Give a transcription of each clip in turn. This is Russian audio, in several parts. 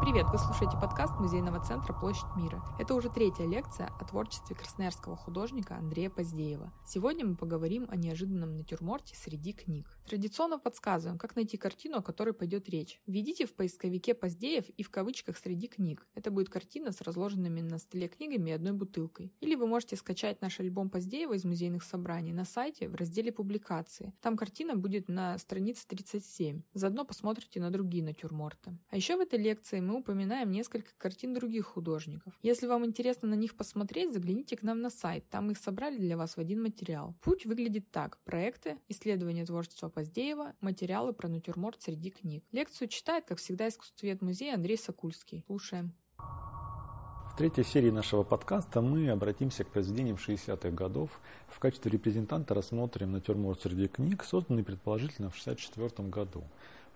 Привет, вы слушаете подкаст Музейного центра «Площадь мира». Это уже третья лекция о творчестве красноярского художника Андрея Поздеева. Сегодня мы поговорим о неожиданном натюрморте среди книг. Традиционно подсказываем, как найти картину, о которой пойдет речь. Введите в поисковике Поздеев и в кавычках «среди книг». Это будет картина с разложенными на столе книгами и одной бутылкой. Или вы можете скачать наш альбом Поздеева из музейных собраний на сайте в разделе «Публикации». Там картина будет на странице 37. Заодно посмотрите на другие натюрморты. А еще в этой лекции мы упоминаем несколько картин других художников. Если вам интересно на них посмотреть, загляните к нам на сайт, там их собрали для вас в один материал. Путь выглядит так. Проекты, исследования творчества Поздеева, материалы про натюрморт среди книг. Лекцию читает, как всегда, искусствовед музея Андрей Сокульский. Слушаем. В третьей серии нашего подкаста мы обратимся к произведениям 60-х годов. В качестве репрезентанта рассмотрим натюрморт среди книг, созданный предположительно в 1964 году.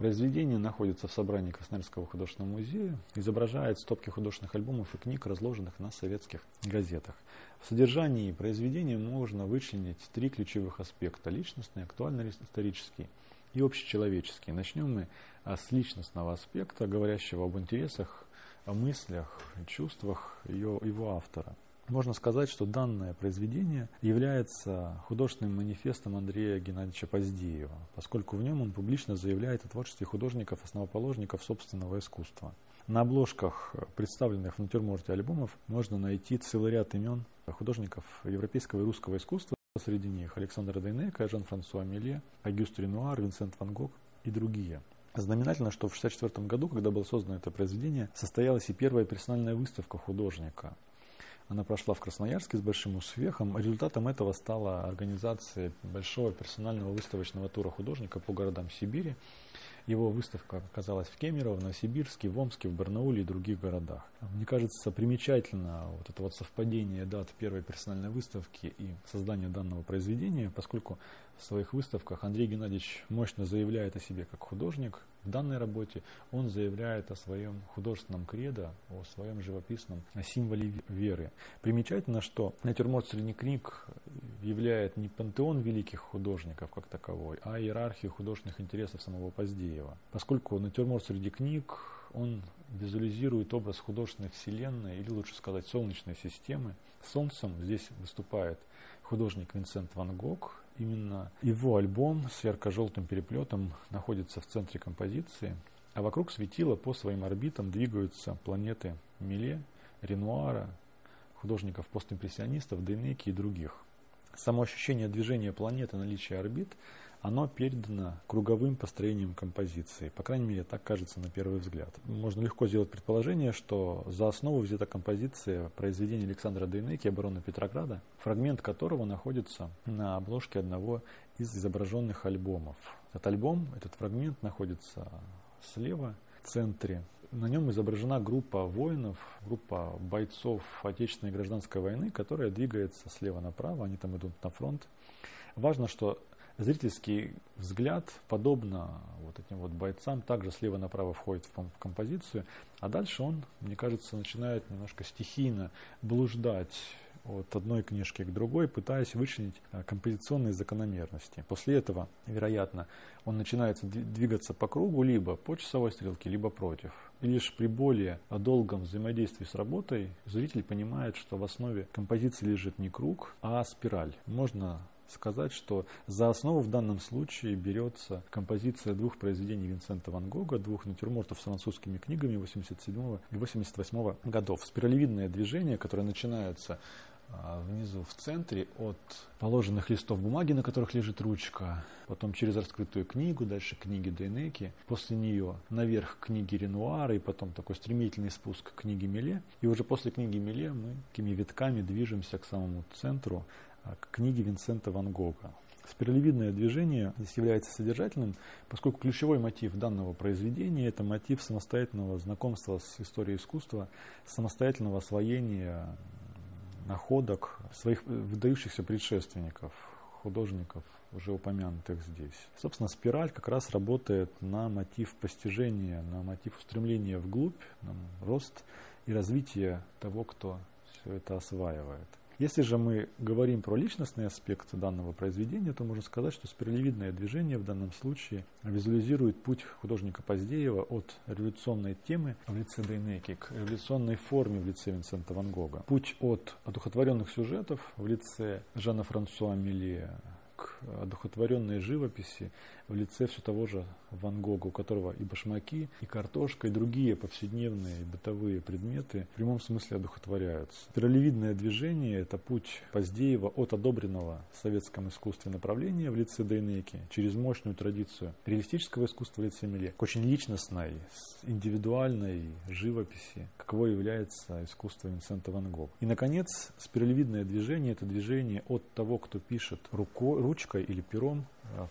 Произведение находится в собрании Красноярского художественного музея, изображает стопки художественных альбомов и книг, разложенных на советских газетах. В содержании произведения можно вычленить три ключевых аспекта – личностный, актуальный исторический и общечеловеческий. Начнем мы с личностного аспекта, говорящего об интересах, о мыслях, чувствах ее, его автора. Можно сказать, что данное произведение является художественным манифестом Андрея Геннадьевича Поздеева, поскольку в нем он публично заявляет о творчестве художников-основоположников собственного искусства. На обложках, представленных в натюрморте альбомов, можно найти целый ряд имен художников европейского и русского искусства. Среди них Александр Дейнека, Жан-Франсуа Миле, Агюст Ренуар, Винсент Ван Гог и другие. Знаменательно, что в 1964 году, когда было создано это произведение, состоялась и первая персональная выставка художника. Она прошла в Красноярске с большим успехом. Результатом этого стала организация большого персонального выставочного тура художника по городам Сибири. Его выставка оказалась в Кемерово, в Новосибирске, в Омске, в Барнауле и других городах. Мне кажется, примечательно вот это вот совпадение дат первой персональной выставки и создания данного произведения, поскольку своих выставках Андрей Геннадьевич мощно заявляет о себе как художник. В данной работе он заявляет о своем художественном кредо, о своем живописном символе веры. Примечательно, что натюрморт книг являет не пантеон великих художников как таковой, а иерархию художественных интересов самого Поздеева. Поскольку натюрморт среди книг он визуализирует образ художественной вселенной, или лучше сказать, солнечной системы. Солнцем здесь выступает художник Винсент Ван Гог. Именно его альбом с ярко-желтым переплетом находится в центре композиции, а вокруг светила по своим орбитам двигаются планеты Миле, Ренуара, художников-постимпрессионистов, Дейнеки и других. Само ощущение движения планеты, наличие орбит, оно передано круговым построением композиции. По крайней мере, так кажется на первый взгляд. Можно легко сделать предположение, что за основу взята композиция произведения Александра Дейнеки «Оборона Петрограда», фрагмент которого находится на обложке одного из изображенных альбомов. Этот альбом, этот фрагмент находится слева в центре. На нем изображена группа воинов, группа бойцов Отечественной гражданской войны, которая двигается слева направо, они там идут на фронт. Важно, что зрительский взгляд, подобно вот этим вот бойцам, также слева направо входит в композицию, а дальше он, мне кажется, начинает немножко стихийно блуждать от одной книжки к другой, пытаясь вычленить э, композиционные закономерности. После этого, вероятно, он начинает двигаться по кругу либо по часовой стрелке, либо против. И лишь при более долгом взаимодействии с работой зритель понимает, что в основе композиции лежит не круг, а спираль. Можно сказать, что за основу в данном случае берется композиция двух произведений Винсента Ван Гога, двух натюрмортов с французскими книгами 87 и 88 годов. Спиралевидное движение, которое начинается внизу в центре от положенных листов бумаги, на которых лежит ручка, потом через раскрытую книгу, дальше книги Дейнеки, после нее наверх книги Ренуара и потом такой стремительный спуск к книге Миле. И уже после книги Миле мы такими витками движемся к самому центру, а, к книге Винсента Ван Гога. Спиралевидное движение здесь является содержательным, поскольку ключевой мотив данного произведения – это мотив самостоятельного знакомства с историей искусства, самостоятельного освоения находок своих выдающихся предшественников, художников, уже упомянутых здесь. Собственно, спираль как раз работает на мотив постижения, на мотив устремления вглубь, на рост и развитие того, кто все это осваивает. Если же мы говорим про личностные аспекты данного произведения, то можно сказать, что спиралевидное движение в данном случае визуализирует путь художника Поздеева от революционной темы в лице Дейнеки к революционной форме в лице Винсента Ван Гога. Путь от одухотворенных сюжетов в лице Жана Франсуа Милле к одухотворенной живописи в лице все того же Ван Гога, у которого и башмаки, и картошка, и другие повседневные бытовые предметы в прямом смысле одухотворяются. Спиралевидное движение – это путь Поздеева от одобренного в советском искусстве направления в лице Дейнеки через мощную традицию реалистического искусства в лице Миле к очень личностной, индивидуальной живописи, каково является искусство Винсента Ван Гога. И, наконец, спиралевидное движение – это движение от того, кто пишет рукой, ручкой или пером,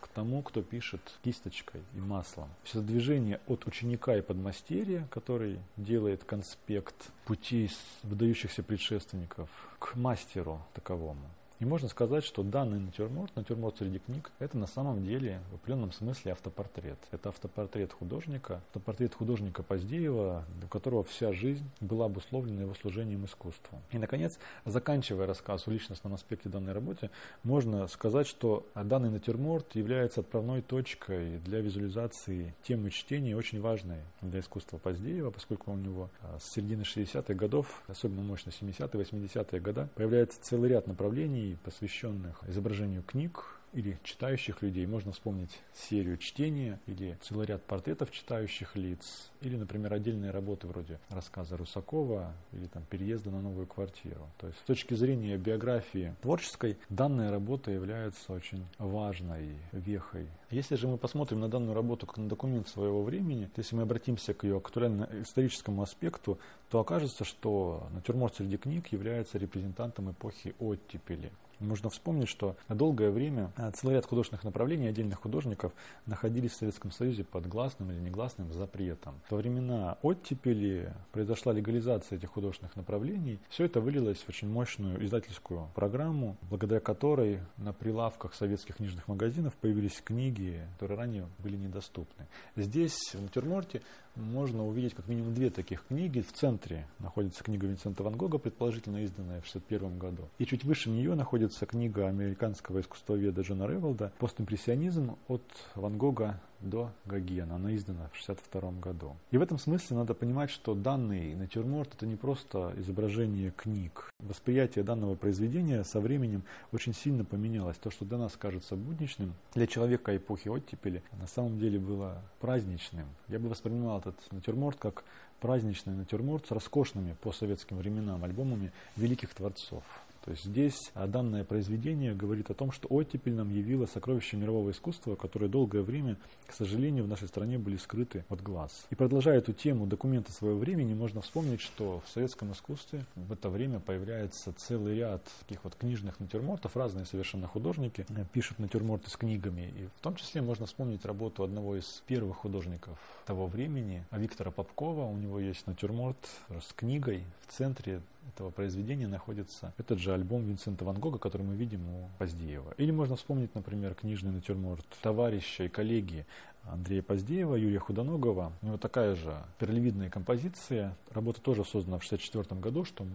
к тому, кто пишет кисточкой и маслом. Все движение от ученика и подмастерья, который делает конспект путей выдающихся предшественников, к мастеру таковому. И можно сказать, что данный натюрморт, натюрморт среди книг, это на самом деле в определенном смысле автопортрет. Это автопортрет художника, автопортрет художника Поздеева, у которого вся жизнь была обусловлена его служением искусству. И, наконец, заканчивая рассказ о личностном аспекте данной работы, можно сказать, что данный натюрморт является отправной точкой для визуализации темы чтения, очень важной для искусства Поздеева, поскольку у него а, с середины 60-х годов, особенно мощно 70-е, 80-е годы, появляется целый ряд направлений, посвященных изображению книг, или читающих людей. Можно вспомнить серию чтения или целый ряд портретов читающих лиц, или, например, отдельные работы вроде рассказа Русакова или там, переезда на новую квартиру. То есть с точки зрения биографии творческой, данная работа является очень важной вехой. Если же мы посмотрим на данную работу как на документ своего времени, если мы обратимся к ее актуально-историческому аспекту, то окажется, что натюрморт среди книг является репрезентантом эпохи оттепели. Можно вспомнить, что долгое время э, целый ряд художественных направлений отдельных художников находились в Советском Союзе под гласным или негласным запретом. Во времена оттепели произошла легализация этих художественных направлений. Все это вылилось в очень мощную издательскую программу, благодаря которой на прилавках советских книжных магазинов появились книги, которые ранее были недоступны. Здесь, в натюрморте, можно увидеть как минимум две таких книги. В центре находится книга Винсента Ван Гога, предположительно изданная в 1961 году. И чуть выше нее находится книга американского искусствоведа Джона Ревелда «Постимпрессионизм от Ван Гога до Гогена. Она издана в 1962 году. И в этом смысле надо понимать, что данный натюрморт это не просто изображение книг. Восприятие данного произведения со временем очень сильно поменялось. То, что для нас кажется будничным, для человека эпохи оттепели на самом деле было праздничным. Я бы воспринимал этот натюрморт как праздничный натюрморт с роскошными по советским временам альбомами великих творцов. То есть здесь данное произведение говорит о том, что оттепель нам явила сокровища мирового искусства, которые долгое время, к сожалению, в нашей стране были скрыты от глаз. И продолжая эту тему документа своего времени, можно вспомнить, что в советском искусстве в это время появляется целый ряд таких вот книжных натюрмортов, разные совершенно художники э, пишут натюрморты с книгами. И в том числе можно вспомнить работу одного из первых художников того времени, Виктора Попкова. У него есть натюрморт с книгой в центре этого произведения находится этот же альбом Винсента Ван Гога, который мы видим у Поздеева. Или можно вспомнить, например, книжный натюрморт товарища и коллеги Андрея Поздеева, Юрия Худоногова. У него такая же перлевидная композиция. Работа тоже создана в 1964 году, что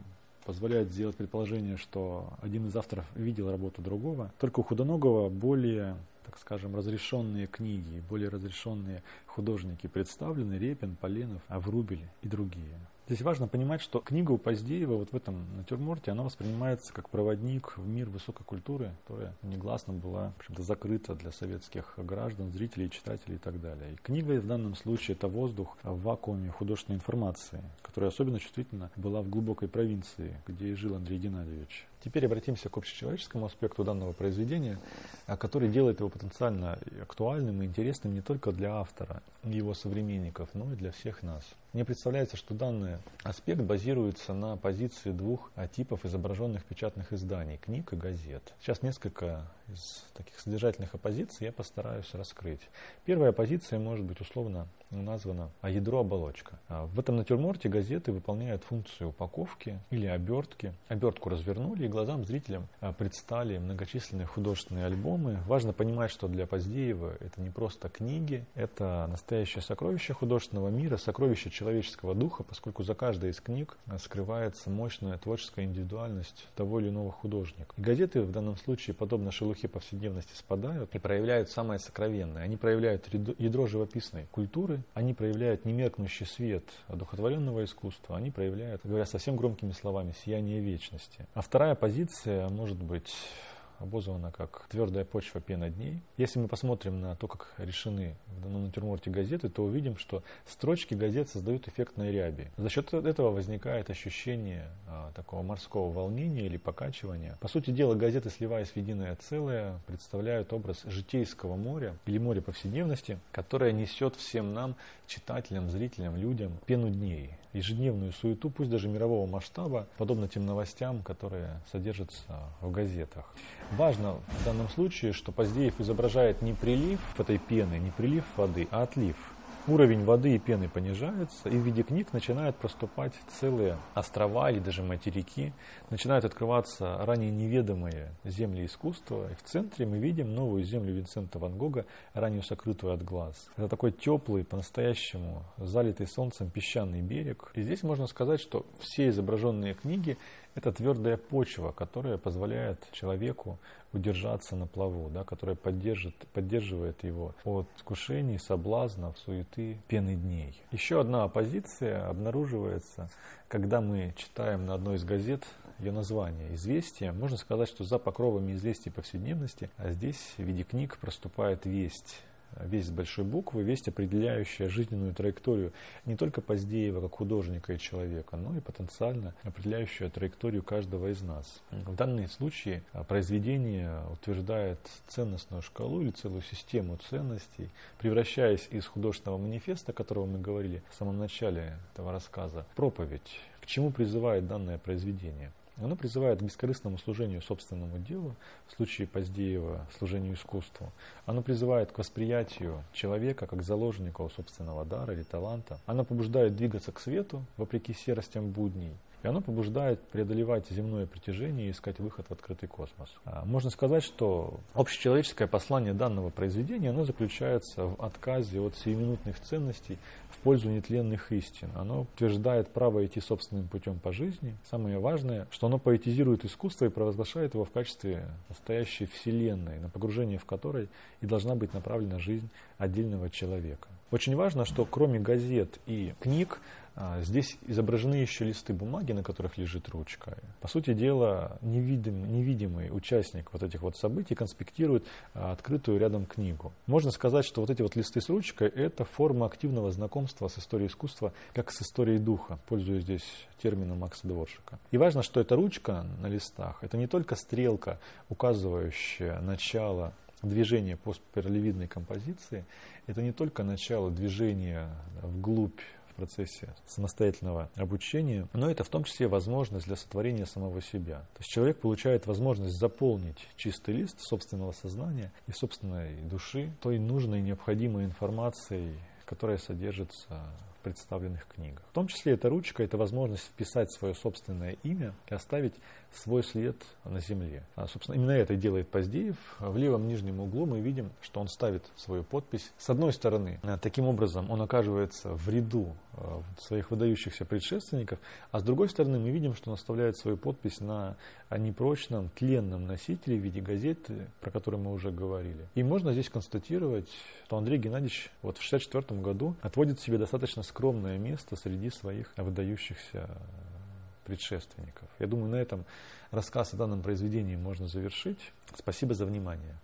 позволяет сделать предположение, что один из авторов видел работу другого. Только у Худоногова более так скажем, разрешенные книги, более разрешенные художники представлены, Репин, Поленов, Аврубель и другие. Здесь важно понимать, что книга у Поздеева вот в этом натюрморте, она воспринимается как проводник в мир высокой культуры, которая негласно была закрыта для советских граждан, зрителей, читателей и так далее. И книга в данном случае это воздух в вакууме художественной информации, которая особенно чувствительна была в глубокой провинции, где и жил Андрей Геннадьевич. Теперь обратимся к общечеловеческому аспекту данного произведения, а, который делает его потенциально актуальным и интересным не только для автора и его современников, но и для всех нас. Мне представляется, что данный аспект базируется на позиции двух типов изображенных печатных изданий, книг и газет. Сейчас несколько из таких содержательных оппозиций я постараюсь раскрыть. Первая оппозиция может быть условно названа ядро-оболочка. А в этом натюрморте газеты выполняют функцию упаковки или обертки. Обертку развернули, глазам зрителям а, предстали многочисленные художественные альбомы. Важно понимать, что для Поздеева это не просто книги, это настоящее сокровище художественного мира, сокровище человеческого духа, поскольку за каждой из книг а, скрывается мощная творческая индивидуальность того или иного художника. И газеты в данном случае, подобно шелухе повседневности, спадают и проявляют самое сокровенное. Они проявляют ядро живописной культуры, они проявляют немеркнущий свет одухотворенного искусства, они проявляют, говоря совсем громкими словами, сияние вечности. А вторая позиция может быть обозвана как твердая почва пена дней. Если мы посмотрим на то, как решены в данном натюрморте газеты, то увидим, что строчки газет создают эффектной ряби. За счет этого возникает ощущение а, такого морского волнения или покачивания. По сути дела, газеты, сливаясь в единое целое, представляют образ житейского моря или моря повседневности, которое несет всем нам, читателям, зрителям, людям, пену дней ежедневную суету, пусть даже мирового масштаба, подобно тем новостям, которые содержатся в газетах. Важно в данном случае, что Поздеев изображает не прилив этой пены, не прилив воды, а отлив уровень воды и пены понижается, и в виде книг начинают проступать целые острова или даже материки, начинают открываться ранее неведомые земли искусства, и в центре мы видим новую землю Винсента Ван Гога, ранее сокрытую от глаз. Это такой теплый, по-настоящему залитый солнцем песчаный берег. И здесь можно сказать, что все изображенные книги это твердая почва, которая позволяет человеку удержаться на плаву, да, которая поддержит, поддерживает его от искушений, соблазнов, суеты, пены дней. Еще одна оппозиция обнаруживается, когда мы читаем на одной из газет ее название «Известие». Можно сказать, что за покровами известий повседневности, а здесь в виде книг проступает весть весть большой буквы, весть, определяющая жизненную траекторию не только Поздеева как художника и человека, но и потенциально определяющая траекторию каждого из нас. В данном случае а, произведение утверждает ценностную шкалу или целую систему ценностей, превращаясь из художественного манифеста, о котором мы говорили в самом начале этого рассказа, в проповедь. К чему призывает данное произведение? Оно призывает к бескорыстному служению собственному делу, в случае Поздеева служению искусству. Оно призывает к восприятию человека как заложника у собственного дара или таланта. Оно побуждает двигаться к свету, вопреки серостям будней. И оно побуждает преодолевать земное притяжение и искать выход в открытый космос. А, можно сказать, что общечеловеческое послание данного произведения оно заключается в отказе от сиюминутных ценностей в пользу нетленных истин. Оно утверждает право идти собственным путем по жизни. Самое важное, что оно поэтизирует искусство и провозглашает его в качестве настоящей вселенной, на погружение в которой и должна быть направлена жизнь отдельного человека. Очень важно, что кроме газет и книг, здесь изображены еще листы бумаги, на которых лежит ручка. По сути дела, невидимый, невидимый участник вот этих вот событий конспектирует а, открытую рядом книгу. Можно сказать, что вот эти вот листы с ручкой – это форма активного знакомства с историей искусства, как с историей духа, пользуясь здесь термином Макса Дворшика. И важно, что эта ручка на листах – это не только стрелка, указывающая начало движения по спиралевидной композиции, это не только начало движения вглубь процессе самостоятельного обучения, но это в том числе возможность для сотворения самого себя. То есть человек получает возможность заполнить чистый лист собственного сознания и собственной души той нужной необходимой информацией, которая содержится представленных книгах. В том числе эта ручка – это возможность вписать свое собственное имя и оставить свой след на земле. А, собственно, именно это делает Поздеев. В левом нижнем углу мы видим, что он ставит свою подпись. С одной стороны, а, таким образом он оказывается в ряду а, своих выдающихся предшественников, а с другой стороны мы видим, что он оставляет свою подпись на непрочном, тленном носителе в виде газеты, про который мы уже говорили. И можно здесь констатировать, что Андрей Геннадьевич вот в 1964 году отводит себе достаточно скромное место среди своих выдающихся предшественников. Я думаю, на этом рассказ о данном произведении можно завершить. Спасибо за внимание.